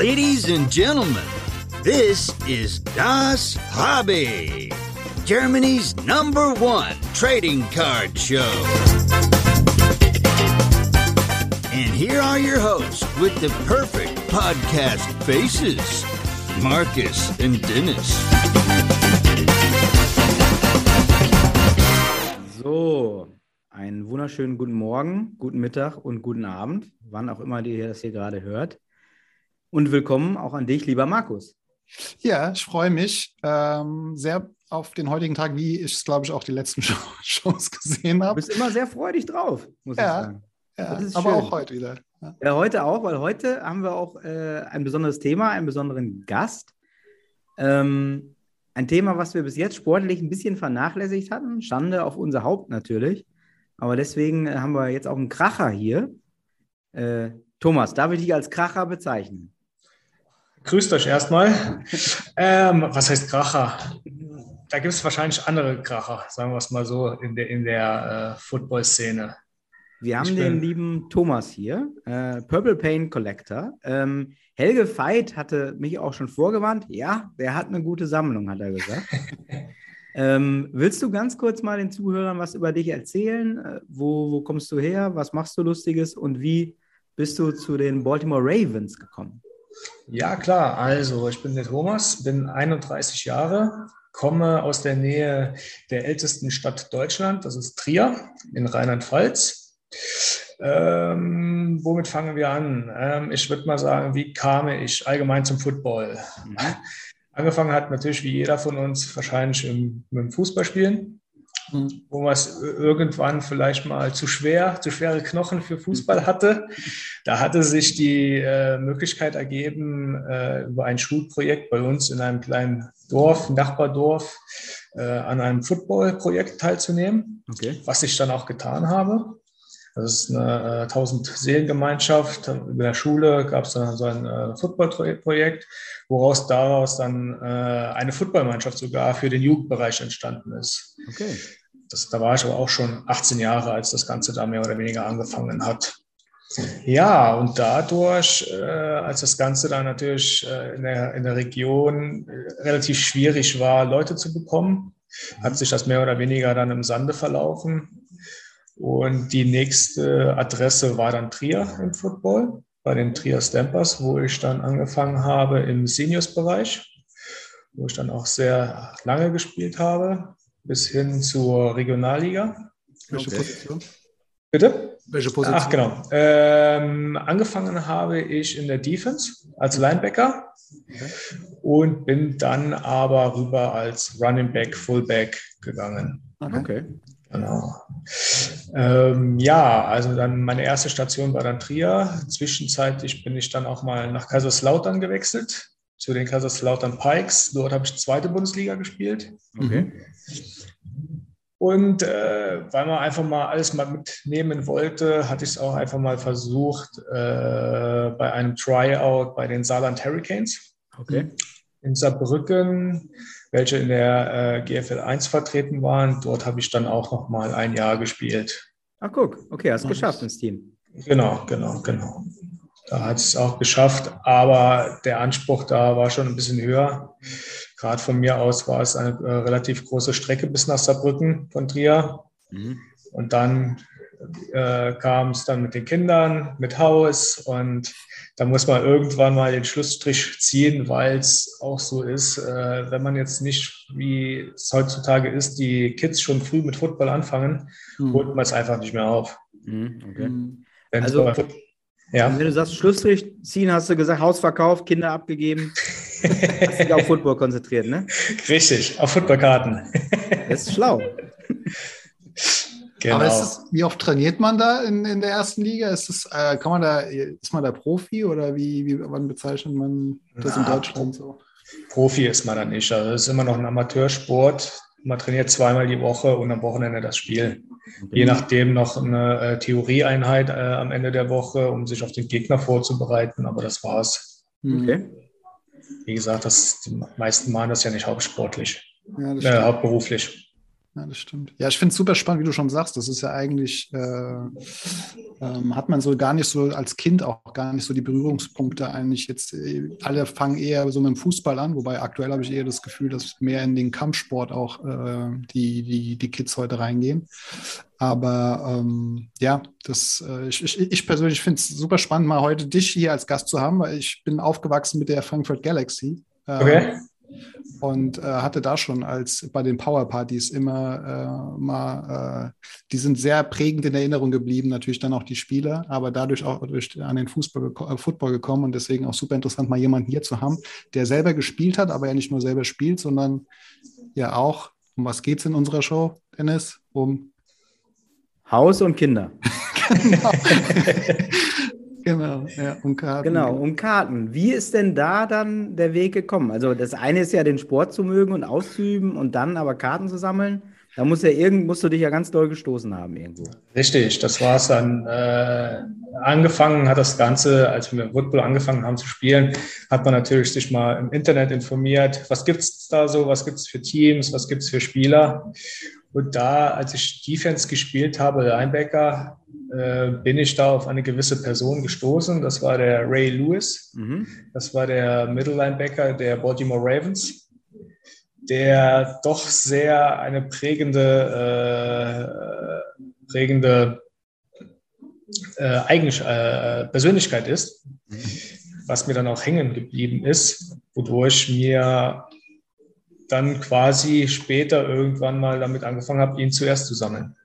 Ladies and gentlemen, this is Das Hobby, Germany's number one trading card show. And here are your hosts with the perfect podcast faces Marcus and Dennis. So, einen wunderschönen guten Morgen, guten Mittag und guten Abend, wann auch immer ihr das hier gerade hört. Und willkommen auch an dich, lieber Markus. Ja, ich freue mich ähm, sehr auf den heutigen Tag, wie ich es, glaube ich, auch die letzten Show Shows gesehen Du habe. bist immer sehr freudig drauf, muss Ja, ich sagen. Ja, aber schön. auch heute wieder. Ja. Ja, heute auch, weil heute haben wir auch äh, ein besonderes Thema, einen besonderen Gast. Ähm, ein Thema, was wir bis jetzt sportlich ein bisschen vernachlässigt hatten. Schande auf unser Haupt natürlich. Aber deswegen äh, haben wir jetzt auch einen Kracher hier. Äh, Thomas, darf ich dich als Kracher bezeichnen? Grüßt euch erstmal. Ähm, was heißt Kracher? Da gibt es wahrscheinlich andere Kracher, sagen wir es mal so, in der, in der äh, Football-Szene. Wir haben den lieben Thomas hier, äh, Purple Pain Collector. Ähm, Helge Veit hatte mich auch schon vorgewarnt. Ja, der hat eine gute Sammlung, hat er gesagt. ähm, willst du ganz kurz mal den Zuhörern was über dich erzählen? Äh, wo, wo kommst du her? Was machst du Lustiges? Und wie bist du zu den Baltimore Ravens gekommen? Ja, klar. Also, ich bin der Thomas, bin 31 Jahre, komme aus der Nähe der ältesten Stadt Deutschland, das ist Trier in Rheinland-Pfalz. Ähm, womit fangen wir an? Ähm, ich würde mal sagen, wie kam ich allgemein zum Football? Mhm. Angefangen hat natürlich wie jeder von uns wahrscheinlich im, mit dem Fußballspielen, Mhm. wo man es irgendwann vielleicht mal zu schwer, zu schwere Knochen für Fußball hatte. Da hatte sich die äh, Möglichkeit ergeben, äh, über ein Schulprojekt bei uns in einem kleinen Dorf, Nachbardorf, äh, an einem Footballprojekt teilzunehmen, Okay. was ich dann auch getan habe. Das ist eine äh, 1000-Seelen-Gemeinschaft. In der Schule gab es dann so ein äh, Footballprojekt, woraus daraus dann äh, eine Footballmannschaft sogar für den Jugendbereich entstanden ist. Okay. Das, da war ich aber auch schon 18 Jahre, als das Ganze da mehr oder weniger angefangen hat. Ja, und dadurch, äh, als das Ganze dann natürlich äh, in, der, in der Region äh, relativ schwierig war, Leute zu bekommen, hat sich das mehr oder weniger dann im Sande verlaufen. Und die nächste Adresse war dann Trier im Football, bei den Trier Stampers, wo ich dann angefangen habe im Seniors-Bereich, wo ich dann auch sehr lange gespielt habe, bis hin zur Regionalliga. Welche Okay. Position? Bitte? Welche Position? Ach, genau. Ähm, angefangen habe ich in der Defense als Linebacker und bin dann aber rüber als Running Back, Fullback gegangen. Okay. Okay. Genau. Ähm, ja, also dann meine erste Station war dann Trier. Zwischenzeitlich bin ich dann auch mal nach Kaiserslautern gewechselt, zu den Kaiserslautern Pikes. Dort habe ich zweite Bundesliga gespielt. Okay. Und äh, weil man einfach mal alles mal mitnehmen wollte, hatte ich es auch einfach mal versucht äh, bei einem Tryout bei den Saarland Hurricanes Okay. in Saarbrücken, welche in der äh, GFL 1 vertreten waren. Dort habe ich dann auch noch mal ein Jahr gespielt. Ach, guck. Okay, hast Nice. geschafft ins Team. Genau, genau, genau. Da hat es auch geschafft, aber der Anspruch da war schon ein bisschen höher. Gerade von mir aus war es eine äh, relativ große Strecke bis nach Saarbrücken von Trier. Mhm. Und dann äh, kam es dann mit den Kindern, mit Haus und da muss man irgendwann mal den Schlussstrich ziehen, weil es auch so ist, äh, wenn man jetzt nicht, wie es heutzutage ist, die Kids schon früh mit Football anfangen, Mhm. holt man es einfach nicht mehr auf. Mhm. Okay. Mhm. Wenn Also- ja. Wenn du sagst, Schlussstrich ziehen, hast du gesagt, Haus verkauft, Kinder abgegeben. Hast dich auf Football konzentriert, ne? Richtig, auf Footballkarten. Das ist schlau. genau. Aber ist es, wie oft trainiert man da in, in der ersten Liga? Ist es, äh, kann man da, ist man da Profi oder wie, wie wann bezeichnet man das in Na, Deutschland so? Profi ist man dann nicht. Also es ist immer noch ein Amateursport. Man trainiert zweimal die Woche und am Wochenende das Spiel. Je nachdem noch eine äh, Theorieeinheit äh, am Ende der Woche, um sich auf den Gegner vorzubereiten. Aber das war's. Okay. Wie gesagt, das, die meisten machen das ja nicht hauptsportlich, Ja, das äh, hauptberuflich. Ja, das stimmt. Ja, ich finde es super spannend, wie du schon sagst. Das ist ja eigentlich, äh, ähm, hat man so gar nicht so als Kind auch gar nicht so die Berührungspunkte eigentlich jetzt. Äh, alle fangen eher so mit dem Fußball an, wobei aktuell habe ich eher das Gefühl, dass mehr in den Kampfsport auch äh, die, die, die Kids heute reingehen. Aber ähm, ja, das, äh, ich, ich, ich persönlich finde es super spannend, mal heute dich hier als Gast zu haben, weil ich bin aufgewachsen mit der Frankfurt Galaxy. Ähm, okay und äh, hatte da schon als bei den Powerpartys immer äh, mal, äh, die sind sehr prägend in Erinnerung geblieben, natürlich dann auch die Spieler, aber dadurch auch durch, an den Fußball, äh, Football gekommen und deswegen auch super interessant, mal jemanden hier zu haben, der selber gespielt hat, aber ja nicht nur selber spielt, sondern ja auch, um was geht es in unserer Show, Dennis? Um Haus und Kinder. genau. Genau, ja, um Karten. Genau, um Karten. Wie ist denn da dann der Weg gekommen? Also das eine ist ja, den Sport zu mögen und auszuüben und dann aber Karten zu sammeln. Da muss ja irgend, musst du dich ja ganz doll gestoßen haben irgendwo. Richtig, das war es dann. Äh, angefangen hat das Ganze, als wir mit Football angefangen haben zu spielen, hat man natürlich sich mal im Internet informiert, was gibt es da so, was gibt es für Teams, was gibt es für Spieler. Und da, als ich Defense gespielt habe, Linebacker, äh, bin ich da auf eine gewisse Person gestoßen. Das war der Ray Lewis. Mhm. Das war der Middle Linebacker der Baltimore Ravens, der doch sehr eine prägende, äh, prägende äh, Eigen äh, Persönlichkeit ist, mhm. was mir dann auch hängen geblieben ist, wodurch mir dann quasi später irgendwann mal damit angefangen habe, ihn zuerst zu sammeln.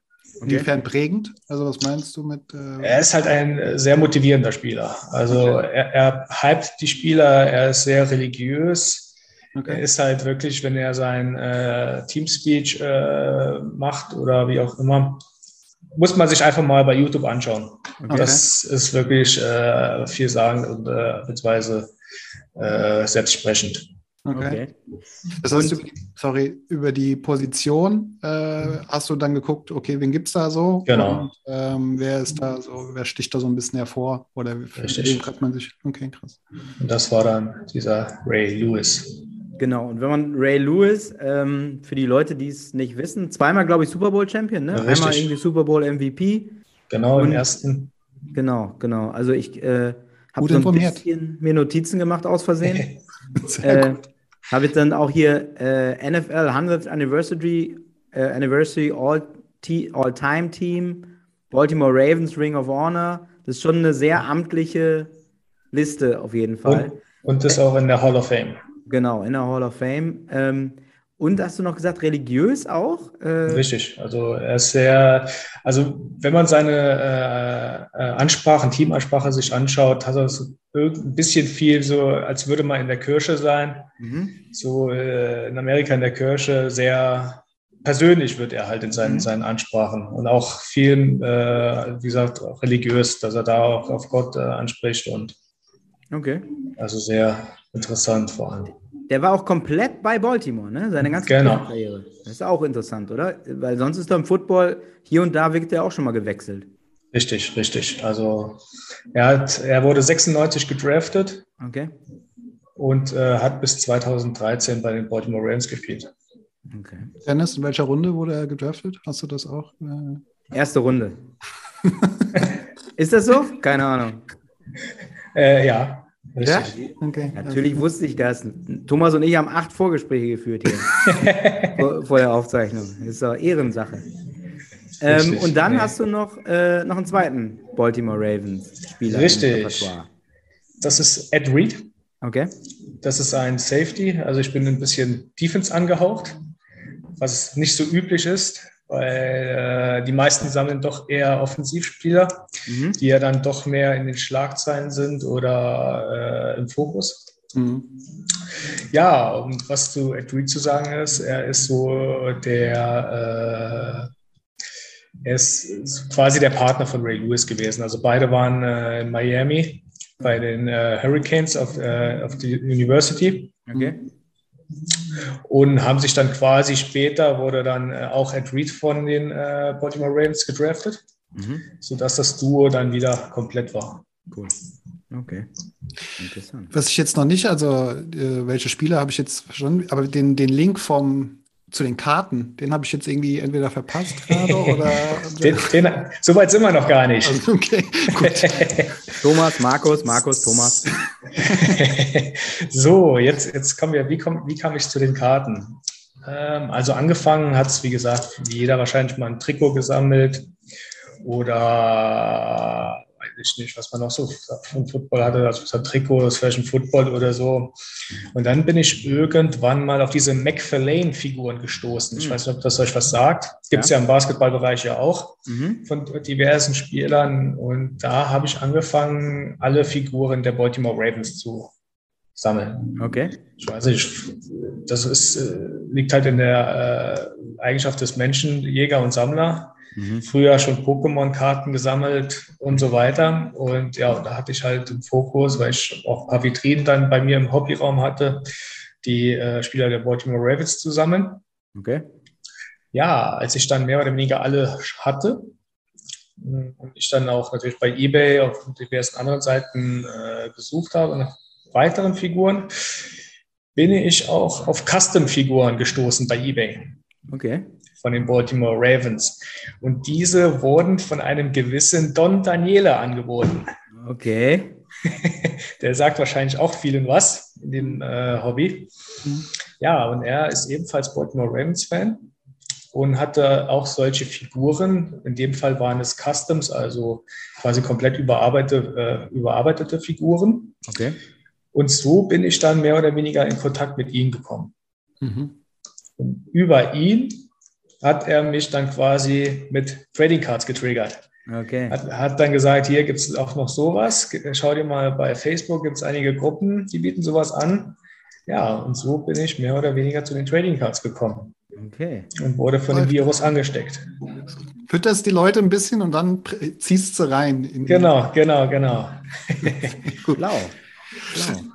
Inwiefern prägend? Also was meinst du mit? Äh er ist halt ein sehr motivierender Spieler. Also okay. er, er hypt die Spieler, er ist sehr religiös. Okay. Er ist halt wirklich, wenn er sein äh, Teamspeech äh, macht oder wie auch immer, muss man sich einfach mal bei YouTube anschauen. Okay. Das ist wirklich äh, viel sagen und äh, beziehungsweise äh, selbstsprechend. Okay. okay. Das heißt, über, sorry, über die Position äh, hast du dann geguckt, okay, wen gibt es da so? Genau. Und, ähm, wer ist da so, wer sticht da so ein bisschen hervor? Oder wen trifft man sich? Okay, krass. Und das war dann dieser Ray Lewis. Genau, und wenn man Ray Lewis, ähm, für die Leute, die es nicht wissen, zweimal, glaube ich, Super Bowl-Champion, ne? Ja, Einmal irgendwie Super Bowl-MVP. Genau, und, im ersten. Genau, genau. Also ich äh, habe so ein informiert. bisschen mir Notizen gemacht aus Versehen. Sehr äh, gut. Habe ich dann auch hier äh, NFL 100th Anniversary, äh, Anniversary All-Time All Team, Baltimore Ravens Ring of Honor. Das ist schon eine sehr amtliche Liste auf jeden Fall. Und, und das auch in der Hall of Fame. Genau, in der Hall of Fame. Ähm, und hast du noch gesagt, religiös auch? Äh, Richtig. Also er ist sehr, also wenn man seine äh, äh, Ansprachen, Teamansprache sich anschaut, hat er so ein bisschen viel so, als würde man in der Kirche sein. Mhm. So äh, in Amerika in der Kirche sehr persönlich wird er halt in seinen, mhm. seinen Ansprachen und auch viel, äh, wie gesagt, auch religiös, dass er da auch auf Gott äh, anspricht und okay. also sehr interessant vor allem. Der war auch komplett bei Baltimore, ne? Seine ganze genau. Karriere. Das ist auch interessant, oder? Weil sonst ist er im Football hier und da wird er auch schon mal gewechselt. Richtig, richtig. Also er, hat, er wurde 96 gedraftet okay. und äh, hat bis 2013 bei den Baltimore Ravens gespielt. Okay. Dennis, in welcher Runde wurde er gedraftet? Hast du das auch? Äh... Erste Runde. ist das so? Keine Ahnung. Äh, ja, ja? Okay. Natürlich wusste ich das. Thomas und ich haben acht Vorgespräche geführt hier vor, vor, der Aufzeichnung. Das ist doch Ehrensache. Ähm, und dann nee. hast du noch, äh, noch einen zweiten Baltimore Ravens Spieler. Richtig. Das ist Ed Reed. Okay. Das ist ein Safety. Also ich bin ein bisschen Defense angehaucht, was nicht so üblich ist weil äh, die meisten sammeln doch eher Offensivspieler, mhm. die ja dann doch mehr in den Schlagzeilen sind oder äh, im Fokus. Mhm. Ja, und was zu Ed Reed zu sagen ist, er ist so der, äh, er ist quasi der Partner von Ray Lewis gewesen. Also beide waren äh, in Miami bei den äh, Hurricanes of, äh, of the University. Okay und haben sich dann quasi später, wurde dann äh, auch Ed Reed von den äh, Baltimore Ravens gedraftet, mhm. sodass das Duo dann wieder komplett war. Cool. Okay. Interessant. Was ich jetzt noch nicht, also äh, welche Spieler habe ich jetzt schon, aber den, den Link vom zu den Karten, den habe ich jetzt irgendwie entweder verpasst gerade oder. den, den, so weit sind wir noch gar nicht. Also, okay, gut. Thomas, Markus, Markus, Thomas. so, jetzt, jetzt kommen wir, wie, komm, wie kam ich zu den Karten? Ähm, also angefangen hat es, wie gesagt, wie jeder wahrscheinlich mal ein Trikot gesammelt oder weiß ich nicht, was man noch so vom Football hatte, also so ein Trikot, das Fashion Football oder so. Und dann bin ich irgendwann mal auf diese McFarlane-Figuren gestoßen. Ich mhm. weiß nicht, ob das euch was sagt. Gibt es ja. ja. im Basketballbereich ja auch mhm. von diversen Spielern. Und da habe ich angefangen, alle Figuren der Baltimore Ravens zu sammeln. Okay. Ich weiß nicht, das ist, äh, liegt halt in der äh, Eigenschaft des Menschen, Jäger und Sammler. Mhm. Früher schon Pokémon-Karten gesammelt und so weiter. Und ja, da hatte ich halt im Fokus, weil ich auch ein paar Vitrinen dann bei mir im Hobbyraum hatte, die äh, Spieler der Baltimore Ravens zusammen. Okay. Ja, als ich dann mehr oder weniger alle hatte, und ich dann auch natürlich bei eBay auf diversen anderen Seiten äh, gesucht habe nach weiteren Figuren, bin ich auch auf Custom-Figuren gestoßen bei eBay. Okay von den Baltimore Ravens. Und diese wurden von einem gewissen Don Daniele angeboten. Okay. Der sagt wahrscheinlich auch vielen was in dem äh, Hobby. Mhm. Ja, und er ist ebenfalls Baltimore Ravens-Fan und hatte auch solche Figuren. In dem Fall waren es Customs, also quasi komplett überarbeitete, äh, überarbeitete Figuren. Okay. Und so bin ich dann mehr oder weniger in Kontakt mit ihm gekommen. Mhm. Über ihn hat er mich dann quasi mit Trading Cards getriggert. Okay. Hat, hat dann gesagt, hier gibt es auch noch sowas. Schau dir mal bei Facebook, gibt es einige Gruppen, die bieten sowas an. Ja, und so bin ich mehr oder weniger zu den Trading Cards gekommen. Okay. Und wurde von dem Virus angesteckt. Fütterst die Leute ein bisschen und dann ziehst du rein. genau, genau, genau. Blau. Blau.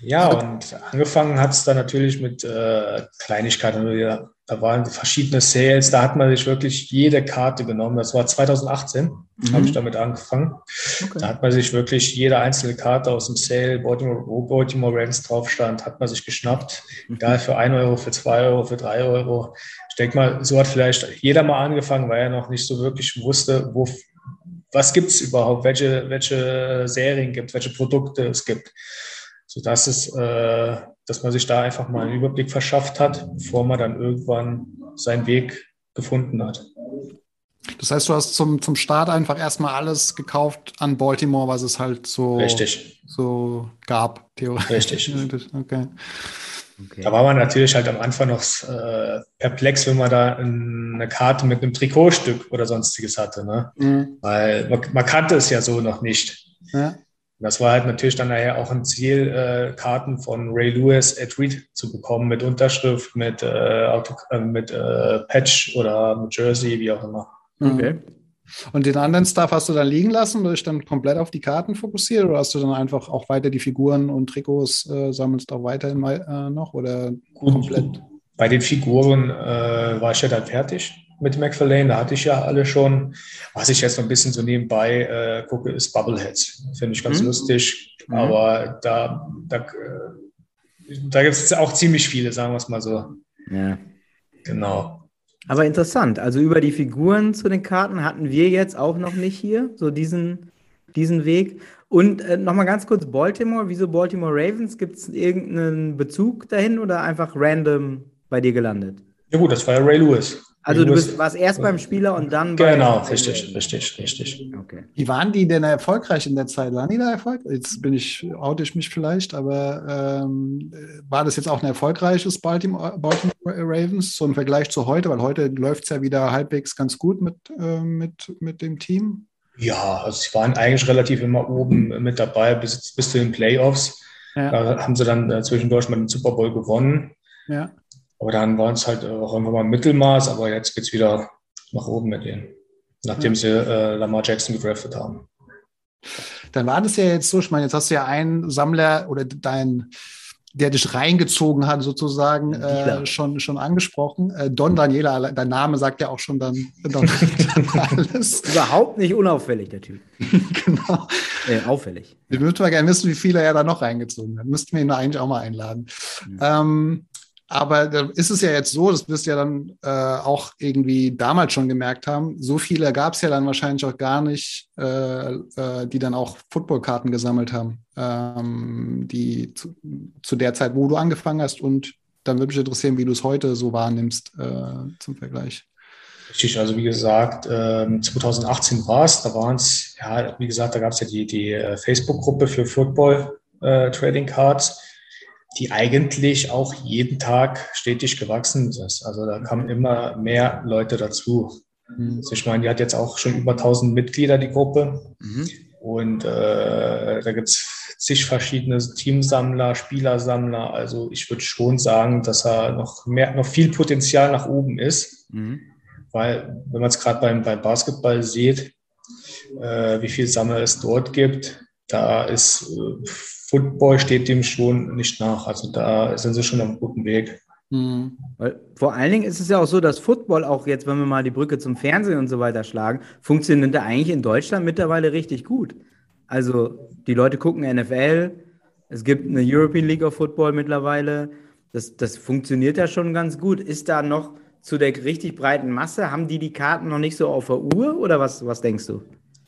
Ja, und angefangen hat es dann natürlich mit äh, Kleinigkeiten. Da waren verschiedene Sales, da hat man sich wirklich jede Karte genommen. Das war 2018, mhm. habe ich damit angefangen. Okay. Da hat man sich wirklich jede einzelne Karte aus dem Sale, Baltimore, wo Baltimore Ravens drauf stand, hat man sich geschnappt. Mhm. Egal für 1 Euro, für 2 Euro, für 3 Euro. Ich denke mal, so hat vielleicht jeder mal angefangen, weil er noch nicht so wirklich wusste, wo, was gibt es überhaupt, welche, welche Serien gibt, welche Produkte es gibt sodass es, äh, dass man sich da einfach mal einen Überblick verschafft hat, bevor man dann irgendwann seinen Weg gefunden hat. Das heißt, du hast zum, zum Start einfach erstmal alles gekauft an Baltimore, was es halt so, Richtig. so gab, theoretisch. Richtig. okay. Okay. Da war man natürlich halt am Anfang noch äh, perplex, wenn man da eine Karte mit einem Trikotstück oder sonstiges hatte. Ne? Mhm. Weil man, man, kannte es ja so noch nicht. Ja. Das war halt natürlich dann nachher auch ein Ziel, äh, Karten von Ray Lewis at Reed zu bekommen mit Unterschrift, mit, äh, Auto, äh, mit äh, Patch oder mit Jersey, wie auch immer. Okay. Und den anderen Stuff hast du dann liegen lassen oder dich dann komplett auf die Karten fokussiert oder hast du dann einfach auch weiter die Figuren und Trikots äh, sammelst auch weiterhin mal, äh, noch oder komplett? Bei den Figuren äh, war ich ja dann fertig mit McFarlane, da hatte ich ja alle schon. Was ich jetzt noch ein bisschen so nebenbei äh, gucke, ist Bubbleheads. Finde ich ganz mhm. lustig. Mhm. Aber da, da, äh, da gibt es auch ziemlich viele, sagen wir es mal so. Ja. Genau. Aber interessant. Also über die Figuren zu den Karten hatten wir jetzt auch noch nicht hier, so diesen, diesen Weg. Und äh, nochmal ganz kurz Baltimore. Wieso Baltimore Ravens? Gibt es irgendeinen Bezug dahin oder einfach random bei dir gelandet? Ja gut, das war ja Ray Lewis. Also du bist, warst erst beim Spieler und dann bei Genau, richtig, richtig, richtig. Okay. Wie waren die denn erfolgreich in der Zeit? Waren die da erfolgreich? Jetzt bin ich, oute ich mich vielleicht, aber ähm, war das jetzt auch ein erfolgreiches Baltimore, Baltimore Ravens, so im Vergleich zu heute? Weil heute läuft es ja wieder halbwegs ganz gut mit, äh, mit, mit dem Team. Ja, also sie waren eigentlich relativ immer oben mit dabei bis, bis zu den Playoffs. Ja. Da haben sie dann äh, zwischendurch mal den Super Bowl gewonnen. Ja. Aber dann waren es halt auch irgendwann mal Mittelmaß, aber jetzt geht es wieder nach oben mit denen, nachdem sie äh, Lamar Jackson gedraftet haben. Dann war das ja jetzt so, ich meine, jetzt hast du ja einen Sammler oder dein, der dich reingezogen hat, sozusagen, äh, schon, schon angesprochen. Äh, Don Daniela, dein Name sagt ja auch schon dann, dann, alles. Überhaupt nicht unauffällig, der Typ. genau. Äh, auffällig. Wir würden mal gerne wissen, wie viele er da noch reingezogen hat. Müssten wir ihn eigentlich auch mal einladen. Mhm. Ähm, Aber da ist es ja jetzt so, das wirst du ja dann äh, auch irgendwie damals schon gemerkt haben, so viele gab es ja dann wahrscheinlich auch gar nicht, äh, äh, die dann auch Footballkarten gesammelt haben, ähm, die zu, zu, der Zeit, wo du angefangen hast. Und dann würde mich interessieren, wie du es heute so wahrnimmst äh, zum Vergleich. Richtig, also wie gesagt, 2018 war es, da waren es, ja, wie gesagt, da gab es ja die, die äh, Facebook-Gruppe für Football äh, die eigentlich auch jeden Tag stetig gewachsen ist. Also da kamen immer mehr Leute dazu. Mhm. Also ich meine, die hat jetzt auch schon über 1000 Mitglieder, die Gruppe. Mhm. Und äh, da gibt es zig verschiedene Teamsammler, Spielersammler. Also ich würde schon sagen, dass er noch mehr, noch viel Potenzial nach oben ist. Mhm. Weil, wenn man es gerade beim, beim Basketball sieht, äh, wie viel Sammler es dort gibt, da ist äh, Football steht dem schon nicht nach. Also da sind sie schon am guten Weg. Mhm. Vor allen Dingen ist es ja auch so, dass Football auch jetzt, wenn wir mal die Brücke zum Fernsehen und so weiter schlagen, funktioniert da eigentlich in Deutschland mittlerweile richtig gut. Also die Leute gucken NFL, es gibt eine European League of Football mittlerweile. Das, das funktioniert ja schon ganz gut. Ist da noch zu der richtig breiten Masse, haben die die Karten noch nicht so auf der Uhr oder was, was denkst du?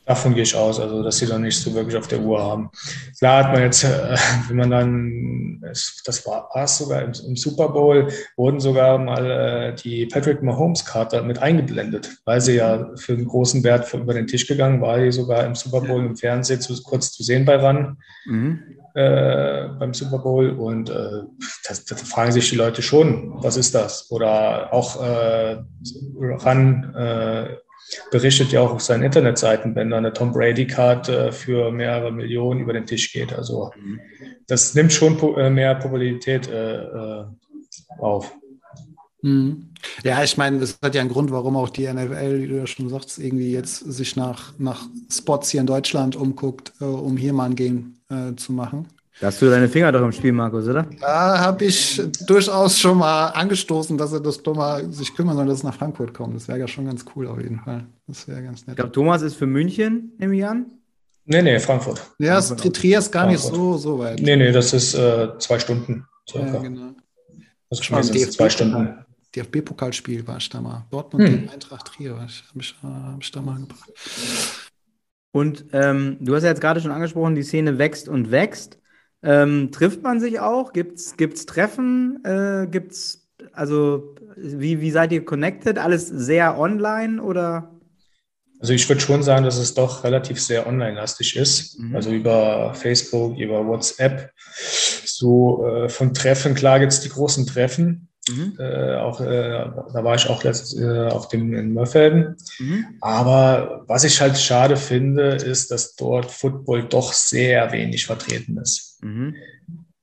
Davon gehe ich aus, also dass sie dann nicht so wirklich auf der Uhr haben. Klar hat man jetzt, äh, wenn man dann, das war es sogar im, im, Super Bowl, wurden sogar mal äh, die Patrick Mahomes-Karte mit eingeblendet, weil sie ja für einen großen Wert über den Tisch gegangen war, die sogar im Super Bowl im Fernsehen zu, kurz zu sehen bei RAN. Mhm. Äh, beim Super Bowl und äh, das, das, fragen sich die Leute schon, was ist das? Oder auch äh, RAN äh, berichtet ja auch auf seinen Internetseiten, wenn da eine Tom Brady-Karte für mehrere Millionen über den Tisch geht. Also das nimmt schon äh, mehr Popularität äh, äh, auf. Mhm. Ja, ich meine, das hat ja einen Grund, warum auch die NFL, wie du ja schon sagst, irgendwie jetzt sich nach, nach Spots hier in Deutschland umguckt, äh, um hier mal ein Game äh, zu machen. Da hast du deine Finger doch im Spiel, Markus, oder? Da habe ich durchaus schon mal angestoßen, dass er das mal sich kümmern soll, dass es nach Frankfurt kommt. Das wäre ja schon ganz cool auf jeden Fall. Das wäre ganz nett. Ich glaube, Thomas ist für München, nehme ich an. Nee, nee, Frankfurt. Ja, Frankfurt Trier ist gar Frankfurt. nicht so, so weit. Nee, nee, das ist äh, zwei Stunden. Circa. Ja, genau. Das ist DFB zwei Stunden. DFB-Pokalspiel war ich da mal. Dortmund hm. gegen Eintracht Trier habe ich, hab ich, hab ich da mal gebracht. Und ähm, du hast ja jetzt gerade schon angesprochen, die Szene wächst und wächst. Ähm, trifft man sich auch? Gibt's, gibt's Treffen? Äh, gibt's, also, wie, wie seid ihr connected? Alles sehr online oder? Also ich würde schon sagen, dass es doch relativ sehr online-lastig ist. Mhm. Also über Facebook, über WhatsApp. So äh, von Treffen, klar gibt es die großen Treffen, Mhm. Äh, auch, äh, da war ich auch letzt, äh, auf dem in Mörfelden. Mhm. Aber was ich halt schade finde, ist, dass dort Football doch sehr wenig vertreten ist. Mhm.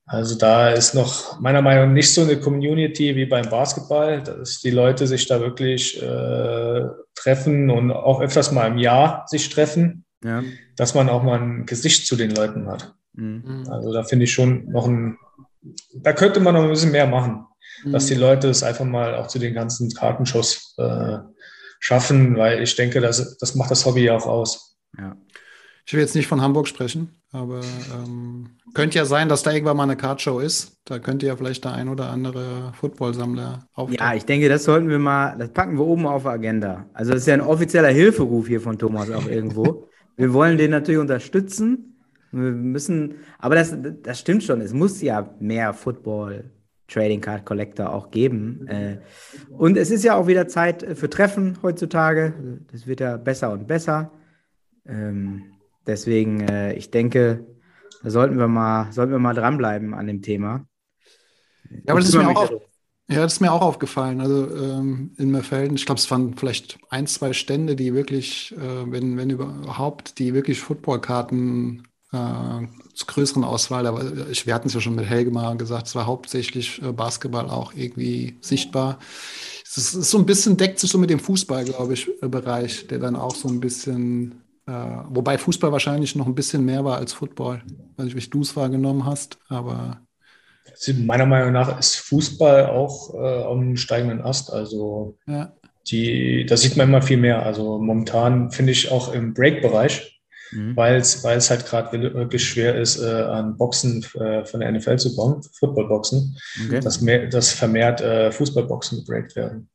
Also da ist noch meiner Meinung nach nicht so eine Community wie beim Basketball, dass die Leute sich da wirklich äh, treffen und auch öfters mal im Jahr sich treffen, ja. dass man auch mal ein Gesicht zu den Leuten hat. Mhm. Also da finde ich schon noch ein, da könnte man noch ein bisschen mehr machen mhm. dass die Leute es einfach mal auch zu den ganzen Kartenshows äh, schaffen, weil ich denke, das, das macht das Hobby ja auch aus. Ja. Ich will jetzt nicht von Hamburg sprechen, aber ähm, könnte ja sein, dass da irgendwann mal eine Kartshow ist. Da könnte ja vielleicht der ein oder andere Football-Sammler auftauchen. Ja, ich denke, das sollten wir mal, das packen wir oben auf die Agenda. Also das ist ja ein offizieller Hilferuf hier von Thomas auch irgendwo. wir wollen den natürlich unterstützen. Wir müssen, aber das, das stimmt schon, es muss ja mehr Football Trading Card Collector auch geben. Äh, und es ist ja auch wieder Zeit für Treffen heutzutage. Das wird ja besser und besser. Ähm, deswegen, äh, ich denke, da sollten wir mal, sollten wir mal dranbleiben an dem Thema. Ja, aber das ist mir auch, auf, ja, das ist mir auch aufgefallen. Also ähm, in Merfelden, ich glaube, es waren vielleicht ein, zwei Stände, die wirklich, äh, wenn, wenn überhaupt, die wirklich Footballkarten äh, zur größeren Auswahl. Aber ich, wir hatten es ja schon mit Helge mal gesagt, es war hauptsächlich äh, Basketball auch irgendwie sichtbar. Es ist, ist, so ein bisschen, deckt sich so mit dem Fußball, glaube ich, äh, Bereich, der dann auch so ein bisschen, äh, wobei Fußball wahrscheinlich noch ein bisschen mehr war als Football. Ich weiß nicht, wie du es wahrgenommen hast, aber. Meiner Meinung nach ist Fußball auch äh, am steigenden Ast. Also ja. die, da sieht man immer viel mehr. Also momentan finde ich auch im Break-Bereich mhm. weil es halt gerade wirklich schwer ist, äh, an Boxen äh, von der NFL zu bauen, Footballboxen, okay. dass, mehr, dass vermehrt äh, Fußballboxen gebreakt werden.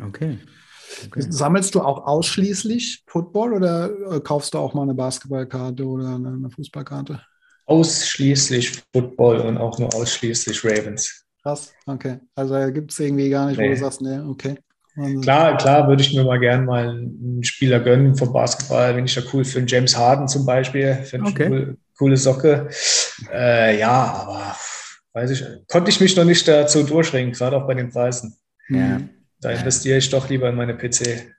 Okay. Okay. Sammelst du auch ausschließlich Football oder äh, kaufst du auch mal eine Basketballkarte oder eine, Fußballkarte? Ausschließlich Football und auch nur ausschließlich Ravens. Krass, okay. Also gibt es irgendwie gar nicht, nee. wo du sagst, nee, okay. Also klar, klar würde ich mir mal gerne mal einen Spieler gönnen vom Basketball, wenn ich da cool finde. James Harden zum Beispiel, finde okay. ich eine coole, coole Socke. Äh, ja, aber weiß ich, konnte ich mich noch nicht dazu durchringen, gerade auch bei den Preisen. Ja. Da investiere ich doch lieber in meine PC.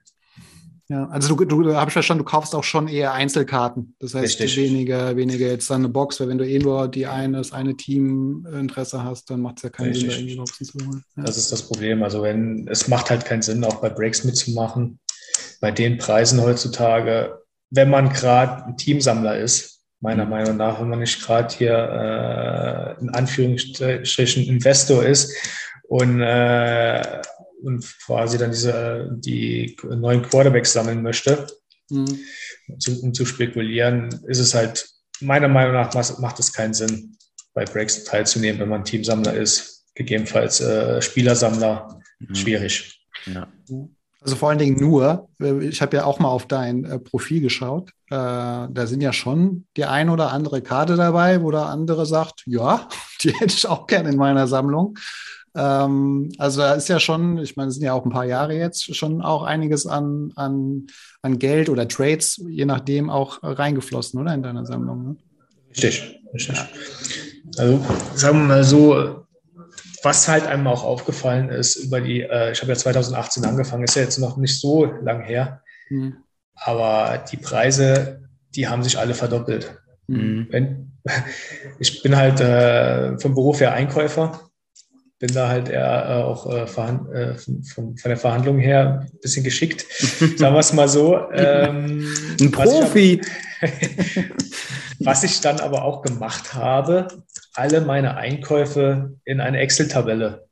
Ja, also du, du habe ich verstanden, du kaufst auch schon eher Einzelkarten. Das heißt Richtig. weniger, weniger jetzt dann eine Box, weil wenn du eh nur die eine, das eine Team Interesse hast, dann macht es ja keinen Richtig. Sinn, da irgendwie Boxen zu holen. Ja. Das ist das Problem. Also wenn, es macht halt keinen Sinn, auch bei Breaks mitzumachen. Bei den Preisen heutzutage, wenn man gerade ein Teamsammler ist, meiner mhm. Meinung nach, wenn man nicht gerade hier äh, in Anführungsstrichen Investor ist und äh, und quasi dann diese, die neuen Quarterbacks sammeln möchte, mhm. zu, um zu spekulieren, ist es halt, meiner Meinung nach macht es keinen Sinn, bei Breaks teilzunehmen, wenn man Teamsammler ist. Gegebenenfalls äh, Spielersammler, mhm. schwierig. Ja. Also vor allen Dingen nur, ich habe ja auch mal auf dein äh, Profil geschaut, äh, da sind ja schon die ein oder andere Karte dabei, wo der andere sagt, ja, die hätte ich auch gerne in meiner Sammlung. Ähm, also da ist ja schon, ich meine, es sind ja auch ein paar Jahre jetzt, schon auch einiges an, an, an Geld oder Trades, je nachdem, auch reingeflossen, oder in deiner Sammlung? Ne? Richtig, richtig. Also sagen wir mal so, was halt einem auch aufgefallen ist über die, äh, ich habe ja 2018 angefangen, ist ja jetzt noch nicht so lang her, mhm. aber die Preise, die haben sich alle verdoppelt. Mhm. Wenn, ich bin halt äh, vom Beruf her Einkäufer bin da halt eher äh, auch äh, von, äh, von, von, der Verhandlung her ein bisschen geschickt, sagen wir es mal so. Ähm, ein Profi. Was ich, was ich dann aber auch gemacht habe, alle meine Einkäufe in eine Excel-Tabelle,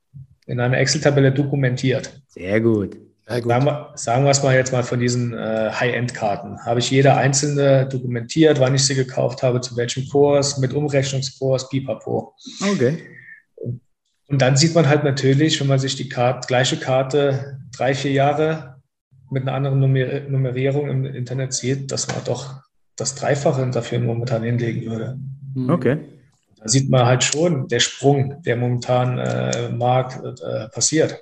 in eine Excel-Tabelle dokumentiert. Sehr gut. Sehr gut. Sagen, wir, sagen wir es mal jetzt mal von diesen äh, High-End-Karten. Habe ich jede einzelne dokumentiert, wann ich sie gekauft habe, zu welchem Kurs, mit Umrechnungskurs, pipapo. Okay. Und dann sieht man halt natürlich, wenn man sich die Karte, gleiche Karte drei, vier Jahre mit einer anderen Nummer Nummerierung im Internet sieht, dass man doch das Dreifache dafür momentan hinlegen würde. Mhm. Okay. Da sieht man halt schon der Sprung, der momentan äh, Markt äh, passiert.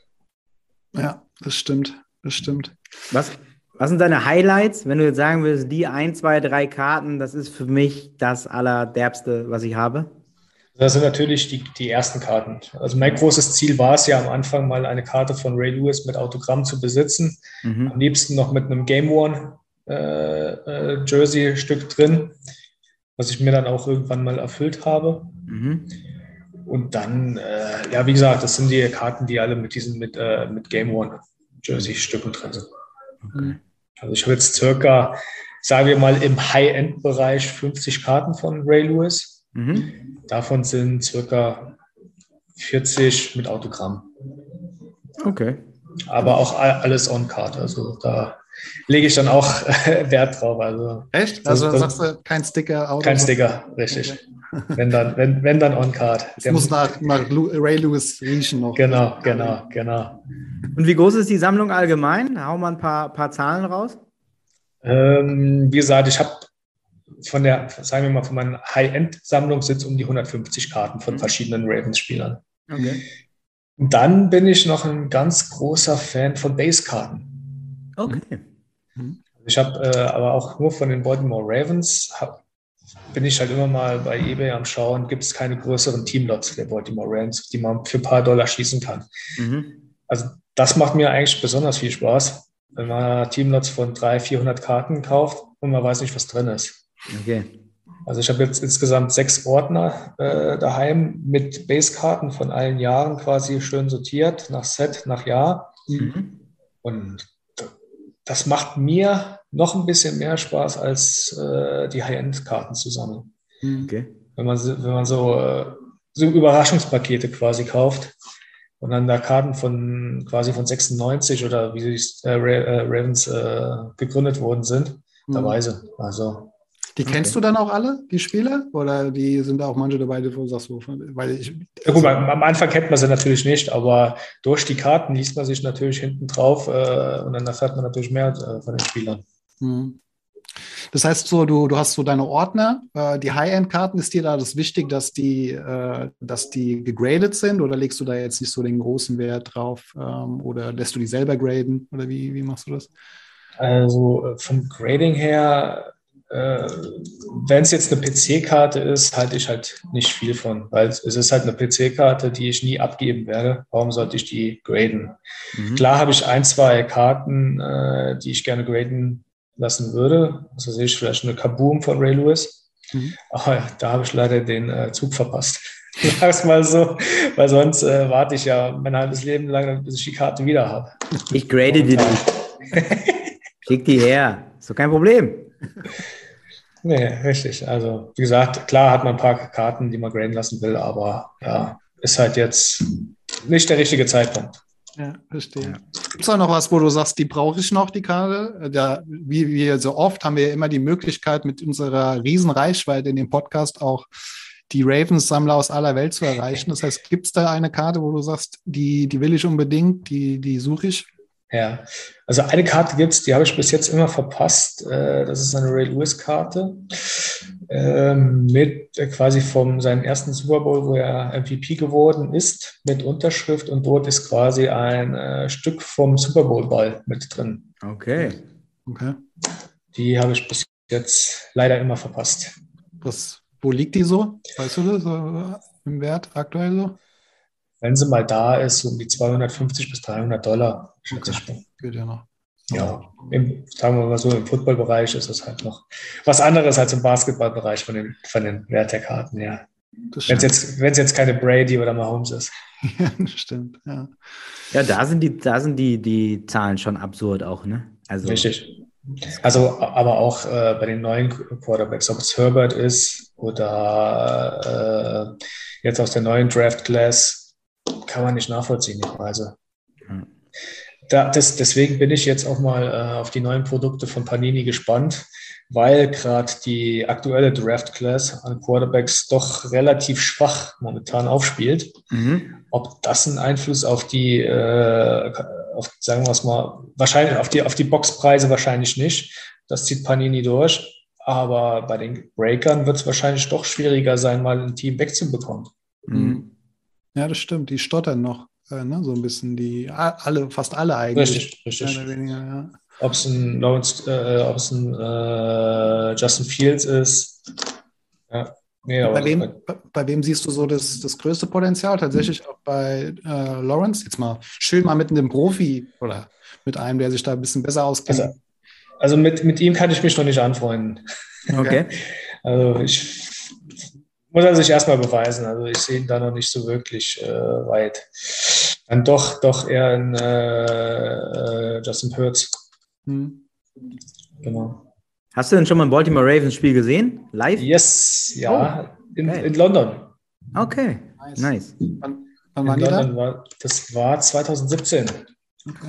Ja, das stimmt. Das stimmt. Was, was sind deine Highlights, wenn du jetzt sagen würdest, die ein, zwei, drei Karten, das ist für mich das Allerderbste, was ich habe? Das sind natürlich die, die ersten Karten. Also mein großes Ziel war es ja am Anfang mal eine Karte von Ray Lewis mit Autogramm zu besitzen. Mhm. Am liebsten noch mit einem Game One äh, äh, Jersey-Stück drin, was ich mir dann auch irgendwann mal erfüllt habe. Mhm. Und dann, äh, ja, wie gesagt, das sind die Karten, die alle mit diesen mit, äh, mit Game One Jersey-Stücken drin sind. Okay. Also ich habe jetzt circa, sagen wir mal, im High-End-Bereich 50 Karten von Ray Lewis. Mhm. Davon sind circa 40 mit Autogramm. Okay. Aber auch alles on-card. Also da lege ich dann auch Wert drauf. Also, Echt? Also das, sagst du kein Sticker? Autogramm? Kein Sticker, richtig. Okay. Wenn dann, wenn, wenn dann on-card. Das muss nach, nach Ray Lewis riechen noch. Genau, genau, genau. Und wie groß ist die Sammlung allgemein? Hauen wir ein paar, paar Zahlen raus. Ähm, wie gesagt, ich habe von der, sagen wir mal, von meiner High-End-Sammlung sind es um die 150 Karten von mhm. verschiedenen Ravens-Spielern. Okay. Dann bin ich noch ein ganz großer Fan von Base-Karten. Okay. Mhm. Ich habe äh, aber auch nur von den Baltimore Ravens, hab, bin ich halt immer mal bei eBay am Schauen, gibt es keine größeren Teamlots der Baltimore Ravens, die man für ein paar Dollar schießen kann. Mhm. Also das macht mir eigentlich besonders viel Spaß, wenn man Teamlots von 300, 400 Karten kauft und man weiß nicht, was drin ist. Okay. Also ich habe jetzt insgesamt sechs Ordner äh, daheim mit Basekarten von allen Jahren quasi schön sortiert, nach Set, nach Jahr. Mhm. Und das macht mir noch ein bisschen mehr Spaß, als äh, die High-End-Karten zu sammeln. Mhm. Okay. Wenn man, wenn man so, äh, so Überraschungspakete quasi kauft und dann da Karten von quasi von 96 oder wie die äh, äh, Ravens gegründet worden sind, mhm. dabei sind. Also Die kennst Okay. du dann auch alle, die Spieler? Oder die sind da auch manche dabei, wo du sagst, so, weil ich. Ja, gut, am am Anfang kennt man sie natürlich nicht, aber durch die Karten liest man sich natürlich hinten drauf äh, und dann erfährt man natürlich mehr äh, von den Spielern. Mhm. Das heißt so, du, du hast so deine Ordner, äh, die High-End-Karten, ist dir da das wichtig, dass die, äh, dass die gegradet sind oder legst du da jetzt nicht so den großen Wert drauf ähm, oder lässt du die selber graden oder wie, wie machst du das? Also äh, vom Grading her, wenn es jetzt eine PC-Karte ist, halte ich halt nicht viel von, weil es ist halt eine PC-Karte, die ich nie abgeben werde. Warum sollte ich die graden? Mhm. Klar habe ich ein, zwei Karten, äh, die ich gerne graden lassen würde. Also sehe ich vielleicht eine Kaboom von Ray Lewis. Mhm. Aber da habe ich leider den äh, Zug verpasst. Sag's mal so, weil sonst äh, warte ich ja mein halbes Leben lang, bis ich die Karte wieder habe. Ich grade die dann. Schick die her. Ist doch kein Problem. Nee, richtig. Also, wie gesagt, klar hat man ein paar Karten, die man graden lassen will, aber ja, ist halt jetzt nicht der richtige Zeitpunkt. Ja, verstehe. Ja. Gibt es auch noch was, wo du sagst, die brauche ich noch, die Karte? Da, wie wir so oft haben wir immer die Möglichkeit, mit unserer riesen Reichweite in dem Podcast auch die Ravens-Sammler aus aller Welt zu erreichen. Das heißt, gibt es da eine Karte, wo du sagst, die, die will ich unbedingt, die, die suche ich? Ja, also eine Karte gibt's, die habe ich bis jetzt immer verpasst. Äh, Das ist eine Ray Lewis-Karte ähm, mit äh, quasi vom seinem ersten Super Bowl, wo er MVP geworden ist, mit Unterschrift und dort ist quasi ein äh, Stück vom Super Bowl-Ball mit drin. Okay. Okay. Die habe ich bis jetzt leider immer verpasst. Was, wo liegt die so? Weißt du das? so Im Wert aktuell so? Wenn sie mal da ist, so um die 250 bis 300 Dollar, schätze ich mal. Geht ja noch. Ja, im, sagen wir mal so, im Footballbereich ist es halt noch was anderes als im Basketballbereich von den, von den Wert der Karten, ja. Wenn es jetzt, wenn's jetzt keine Brady oder Mahomes ist. Ja, das stimmt. Ja. Ja, da sind die, da sind die, die Zahlen schon absurd auch, ne? Also, Richtig. Also, aber auch äh, bei den neuen Quarterbacks, ob es Herbert ist oder äh, jetzt aus der neuen Draft Class, kann man nicht nachvollziehen, die Preise. Hm. Da, das, deswegen bin ich jetzt auch mal äh, auf die neuen Produkte von Panini gespannt, weil gerade die aktuelle Draft Class an Quarterbacks doch relativ schwach momentan aufspielt. Mhm. Ob das einen Einfluss auf die, äh, auf, sagen wir es mal, wahrscheinlich auf die, auf die Boxpreise wahrscheinlich nicht. Das zieht Panini durch. Aber bei den Breakern wird es wahrscheinlich doch schwieriger sein, mal ein Team wegzubekommen. Mhm. Ja, das stimmt. Die stottern noch. Äh, ne? So ein bisschen die, alle, fast alle eigentlich. Richtig, richtig. Ja. Ob es ein Lawrence, äh, ob es ein äh, Justin Fields ist. Ja, nee, Bei wem, bei, bei wem siehst du so das, das größte Potenzial? Tatsächlich auch bei äh, Lawrence? Jetzt mal schön mal mit einem Profi oder mit einem, der sich da ein bisschen besser auskennt. Also, also mit, mit ihm kann ich mich noch nicht anfreunden. Okay. Also ich muss er sich erstmal beweisen. Also ich sehe ihn da noch nicht so wirklich äh, weit. Dann doch, doch eher ein äh, äh, Justin Hurts. Hm. Genau. Hast du denn schon mal ein Baltimore Ravens Spiel gesehen? Live? Yes, ja, in, geil. in London. Okay. Nice. Nice. Wann, wann In waren die da? London war, das war 2017.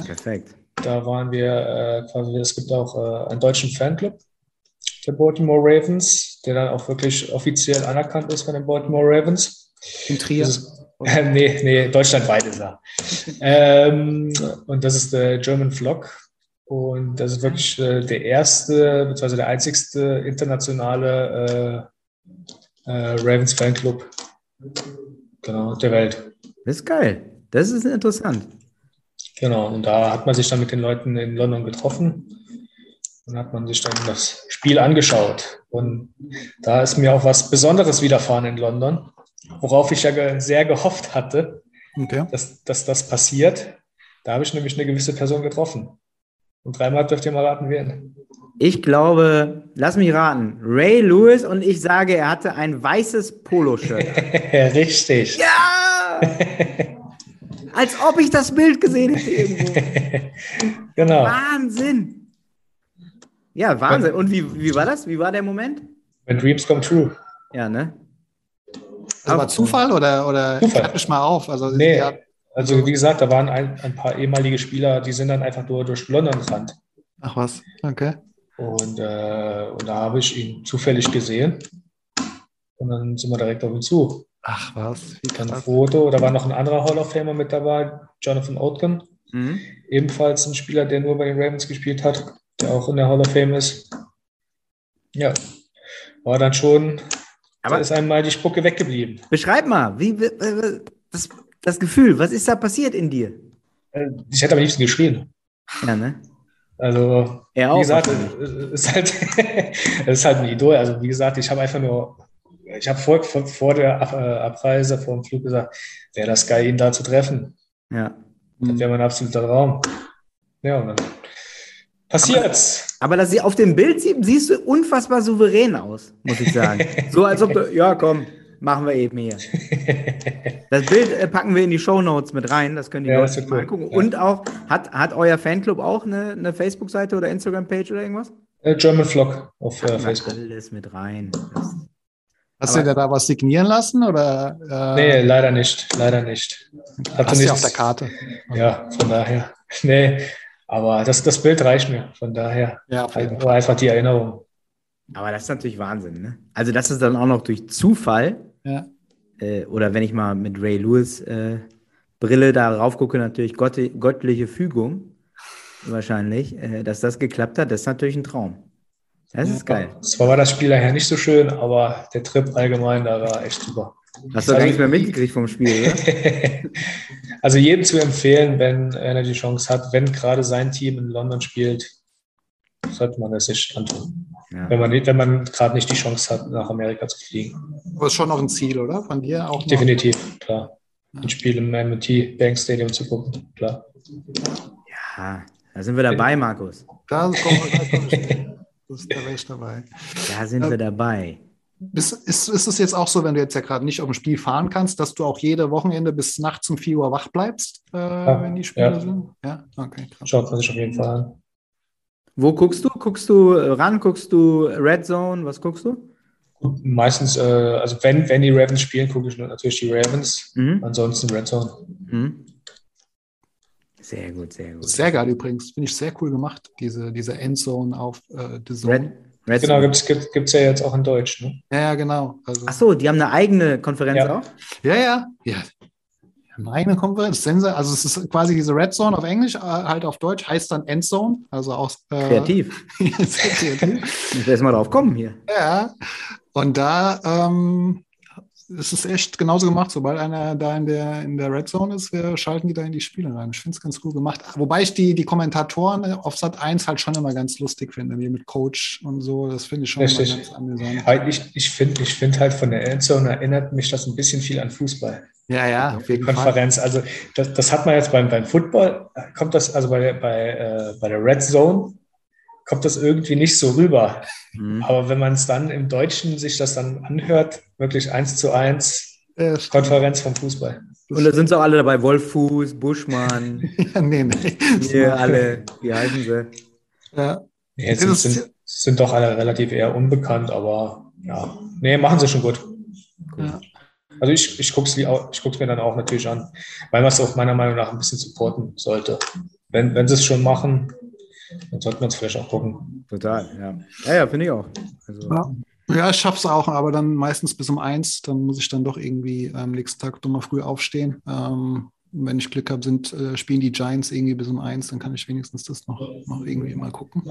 Perfekt. Da waren wir äh, quasi, es gibt auch äh, einen deutschen Fanclub der Baltimore Ravens, der dann auch wirklich offiziell anerkannt ist von den Baltimore Ravens. In Trier. Äh, nee, nee, deutschlandweit ist er. ähm, und das ist der German Flock. Und das ist wirklich äh, der erste, beziehungsweise der einzigste internationale äh, äh, Ravens Fanclub genau, der Welt. Das ist geil. Das ist interessant. Genau, und da hat man sich dann mit den Leuten in London getroffen und hat man sich dann das Spiel angeschaut. Und da ist mir auch was Besonderes widerfahren in London, worauf ich ja sehr gehofft hatte, Okay. dass, dass das passiert. Da habe ich nämlich eine gewisse Person getroffen. Und dreimal dürft ihr mal raten, wen. Ich glaube, lass mich raten, Ray Lewis und ich sage, er hatte ein weißes Poloshirt. Richtig. ja! Als ob ich das Bild gesehen hätte irgendwo. genau. Wahnsinn! Ja, Wahnsinn. Und wie, wie war das? Wie war der Moment? When Dreams Come True. Ja, ne? Das war Zufall oder, oder Zufall. Mich mal auf. Also, Nee, ja, also wie gesagt, da waren ein, ein paar ehemalige Spieler, die sind dann einfach nur durch London gerannt. ach was, okay. Und, äh, und da habe ich ihn zufällig gesehen. Und dann sind wir direkt auf ihn zu. Ach was, wie Dann ein. Foto. Da war noch ein anderer Hall of Famer mit dabei, Jonathan Oatkin. Mhm. Ebenfalls ein Spieler, der nur bei den Ravens gespielt hat, der auch in der Hall of Fame ist. Ja, war dann schon, Aber- da ist einmal die Spucke weggeblieben. Beschreib mal, wie, wie- das, das Gefühl, was ist da passiert in dir? Äh, Ich hätte am liebsten geschrien. Ja, ne? Also, Er wie gesagt, es ist halt, ist halt ein Idol. Also, wie gesagt, ich habe einfach nur, ich habe vor, vor, der Ab, äh, Abreise, vor dem Flug gesagt, wäre das geil, ihn da zu treffen. ja. Das wäre mein absoluter Traum. Ja, und dann passiert's. Aber das, auf dem Bild sie- siehst du unfassbar souverän aus, muss ich sagen. so als ob du, ja komm, machen wir eben hier. Das Bild äh, packen wir in die Shownotes mit rein, das können die Ja, Leute mal cool. angucken. Ja. Und auch, hat, hat euer Fanclub auch eine, eine Facebook-Seite oder Instagram-Page oder irgendwas? Äh, German Vlog auf äh, Facebook. Alles mit rein. Das, Hast du dir da was signieren lassen oder? Äh, Nee, leider nicht. Leider nicht. Hatte hast du nichts. auf der Karte. Ja, von daher. Nee, aber das, das Bild reicht mir. Von daher Ja, jeden einfach, die Erinnerung. aber das ist natürlich Wahnsinn, ne? Also, das ist dann auch noch durch Zufall, Ja. äh, oder wenn ich mal mit Ray Lewis äh, Brille da rauf gucke, natürlich Gott, göttliche Fügung, wahrscheinlich, äh, dass das geklappt hat, das ist natürlich ein Traum. Das ist geil. Zwar war das Spiel nachher nicht so schön, aber der Trip allgemein, da war echt super. Hast du gar nichts mehr mitgekriegt vom Spiel, oder? also jedem zu empfehlen, wenn er die Chance hat, wenn gerade sein Team in London spielt, sollte man es sich antun. Ja. Wenn man, wenn man gerade nicht die Chance hat, nach Amerika zu fliegen. Aber ist schon noch ein Ziel, oder? Von dir auch noch? Definitiv, klar. Ein Spiel im M&T Bank Stadium zu gucken, klar. ja, da sind wir dabei, Markus. Da kommen wir gleich noch da wäre ich dabei. Da sind wir dabei. Ist, ist, ist es jetzt auch so, wenn du jetzt ja gerade nicht auf dem Spiel fahren kannst, dass du auch jede Wochenende bis nachts um 4 Uhr wach bleibst, äh, wenn die Spiele ja. sind? Ja, okay, krass. Schaut man sich auf jeden Fall an. Wo guckst du? Guckst du äh, ran? Guckst du Red Zone? Was guckst du? Meistens, äh, also wenn, wenn die Ravens spielen, gucke ich natürlich die Ravens. Mhm. Ansonsten Red Zone. Mhm. Sehr gut, sehr gut. Sehr geil übrigens. Finde ich sehr cool gemacht, diese, diese Endzone auf äh, The Zone. Red Genau, Zone. gibt es gibt, gibt's ja jetzt auch in Deutsch. Ne? Ja, ja, genau. Also, Ach so, die haben eine eigene Konferenz Ja. auch? ja, ja. ja. Meine Konferenz, Sense, also es ist quasi diese Red Zone auf Englisch, äh, halt auf Deutsch, heißt dann Endzone, also aus äh, Kreativ. kreativ. Ich will erst mal drauf kommen hier. Ja, und da ähm, ist es echt genauso gemacht. Sobald einer da in der, in der Red Zone ist, wir schalten die da in die Spiele rein. Ich finde es ganz cool gemacht. Wobei ich die, die Kommentatoren auf Sat 1 halt schon immer ganz lustig finde, wie mit Coach und so. Das finde ich schon immer Richtig. ganz amüsant. Aber ich, ich finde ich find halt von der Endzone erinnert mich das ein bisschen viel an Fußball. Ja, ja, auf jeden Fall. Konferenz. Also das, das hat man jetzt beim, beim Football, kommt das, also bei, der- bei, äh, bei der Red Zone, kommt das irgendwie nicht so rüber. Mhm. Aber wenn man es dann im Deutschen sich das dann anhört, wirklich eins zu eins stimmt. Konferenz vom Fußball. Und da sind sie auch alle dabei. Wolfuß, Buschmann, ja, nee, nee. hier alle, wie heißen sie? Ja. Jetzt sind, sind, sind doch alle relativ eher unbekannt, aber ja, nee, machen sie schon gut. Ja. Also ich, ich gucke es ich guck's mir dann auch natürlich an, weil man es auch meiner Meinung nach ein bisschen supporten sollte. Wenn, wenn sie es schon machen, dann sollte man es vielleicht auch gucken. Total, ja. Ja, ja, finde ich auch. Also, Ja. Ja, ich schaff's auch, aber dann meistens bis um eins. Dann muss ich dann doch irgendwie am nächsten Tag doch mal früh aufstehen. Ähm, wenn ich Glück habe, sind, äh, spielen die Giants irgendwie bis um eins, dann kann ich wenigstens das noch, noch irgendwie mal gucken.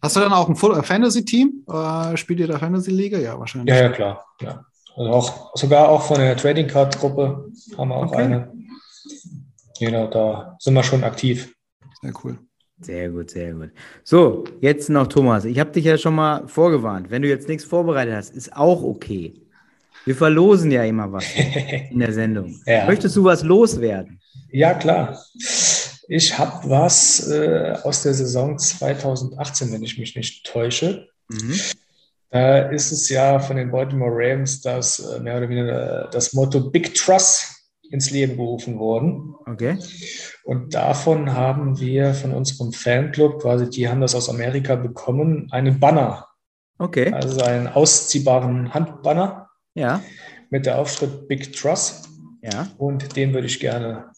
Hast du dann auch ein Full- äh, Fantasy-Team? Äh, spielt ihr da Fantasy-Liga? Ja, wahrscheinlich. Ja, ja, klar. Ja. Also auch, sogar auch von der Trading Card Gruppe haben wir auch Okay. eine. Genau, da sind wir schon aktiv. Sehr cool. Sehr gut, sehr gut. So, jetzt noch Thomas. Ich habe dich ja schon mal vorgewarnt. Wenn du jetzt nichts vorbereitet hast, ist auch okay. Wir verlosen ja immer was in der Sendung. Ja. Möchtest du was loswerden? Ja, klar. Ich habe was äh, aus der Saison 2018, wenn ich mich nicht täusche. Mhm. Da ist es ja von den Baltimore Ravens das äh, mehr oder weniger äh, das Motto Big Trust ins Leben gerufen worden. Okay. Und davon haben wir von unserem Fanclub, quasi die haben das aus Amerika bekommen, einen Banner, Okay. also einen ausziehbaren Handbanner Ja. mit der Aufschrift Big Trust. Ja. Und den würde ich gerne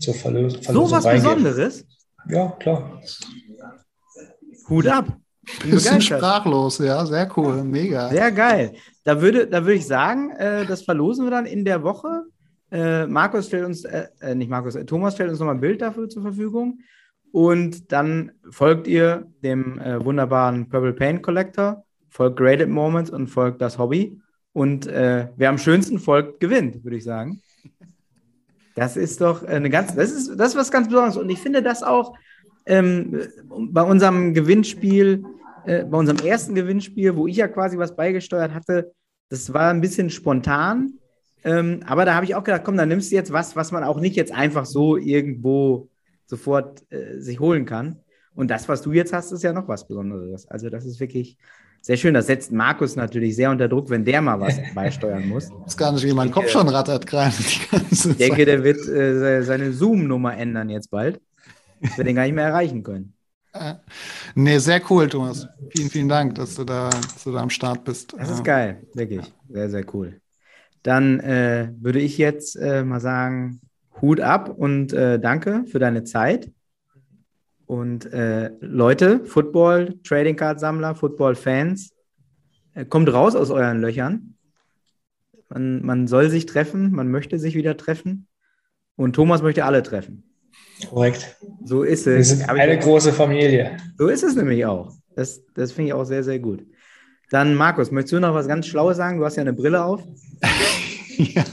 zur Verlö So Verlosung was reingeben. Besonderes? Ja, klar. Hut ab. Ein bisschen sprachlos, ja, sehr cool, mega. Sehr geil. Da würde, da würde ich sagen, äh, das verlosen wir dann in der Woche. Äh, Markus stellt uns, äh, äh nicht Markus, äh, Thomas stellt uns nochmal ein Bild dafür zur Verfügung. Und dann folgt ihr dem äh, wunderbaren Purple Paint Collector, folgt Graded Moments und folgt das Hobby. Und wer am schönsten folgt, gewinnt, würde ich sagen. Das ist doch eine ganz, das ist, das ist was ganz Besonderes. Und ich finde das auch ähm, bei unserem Gewinnspiel äh, bei unserem ersten Gewinnspiel, wo ich ja quasi was beigesteuert hatte, das war ein bisschen spontan. Ähm, aber da habe ich auch gedacht, komm, dann nimmst du jetzt was, was man auch nicht jetzt einfach so irgendwo sofort äh, sich holen kann. Und das, was du jetzt hast, ist ja noch was Besonderes. Also, das ist wirklich sehr schön. Das setzt Markus natürlich sehr unter Druck, wenn der mal was beisteuern muss. Ich weiß gar nicht, wie mein Kopf schon rattert gerade die ganze Ich denke, der wird äh, seine Zoom-Nummer ändern jetzt bald. Dass wir den gar nicht mehr erreichen können. Nee, sehr cool, Thomas. Vielen, vielen Dank, dass du da, dass du da am Start bist. Das ist geil, wirklich. Sehr, sehr cool. Dann äh, würde ich jetzt äh, mal sagen, Hut ab und äh, danke für deine Zeit. Und äh, Leute, Football, Trading Card Sammler, Football-Fans, äh, kommt raus aus euren Löchern. Man, man soll sich treffen, man möchte sich wieder treffen. Und Thomas möchte alle treffen. Korrekt. So ist es. Wir sind eine große Familie. So ist es nämlich auch. Das, das finde ich auch sehr, sehr gut. Dann, Markus, möchtest du noch was ganz Schlaues sagen? Du hast ja eine Brille auf. ja,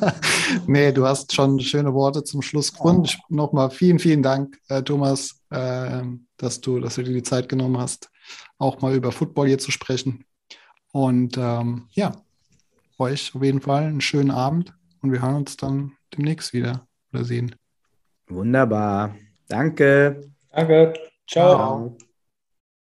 nee, du hast schon schöne Worte zum Schluss gefunden. Oh. Nochmal vielen, vielen Dank, äh, Thomas, äh, dass, du, dass du dir die Zeit genommen hast, auch mal über Football hier zu sprechen. Und ähm, ja, euch auf jeden Fall einen schönen Abend und wir hören uns dann demnächst wieder oder sehen. Wunderbar. Danke. Danke. Ciao. Ciao.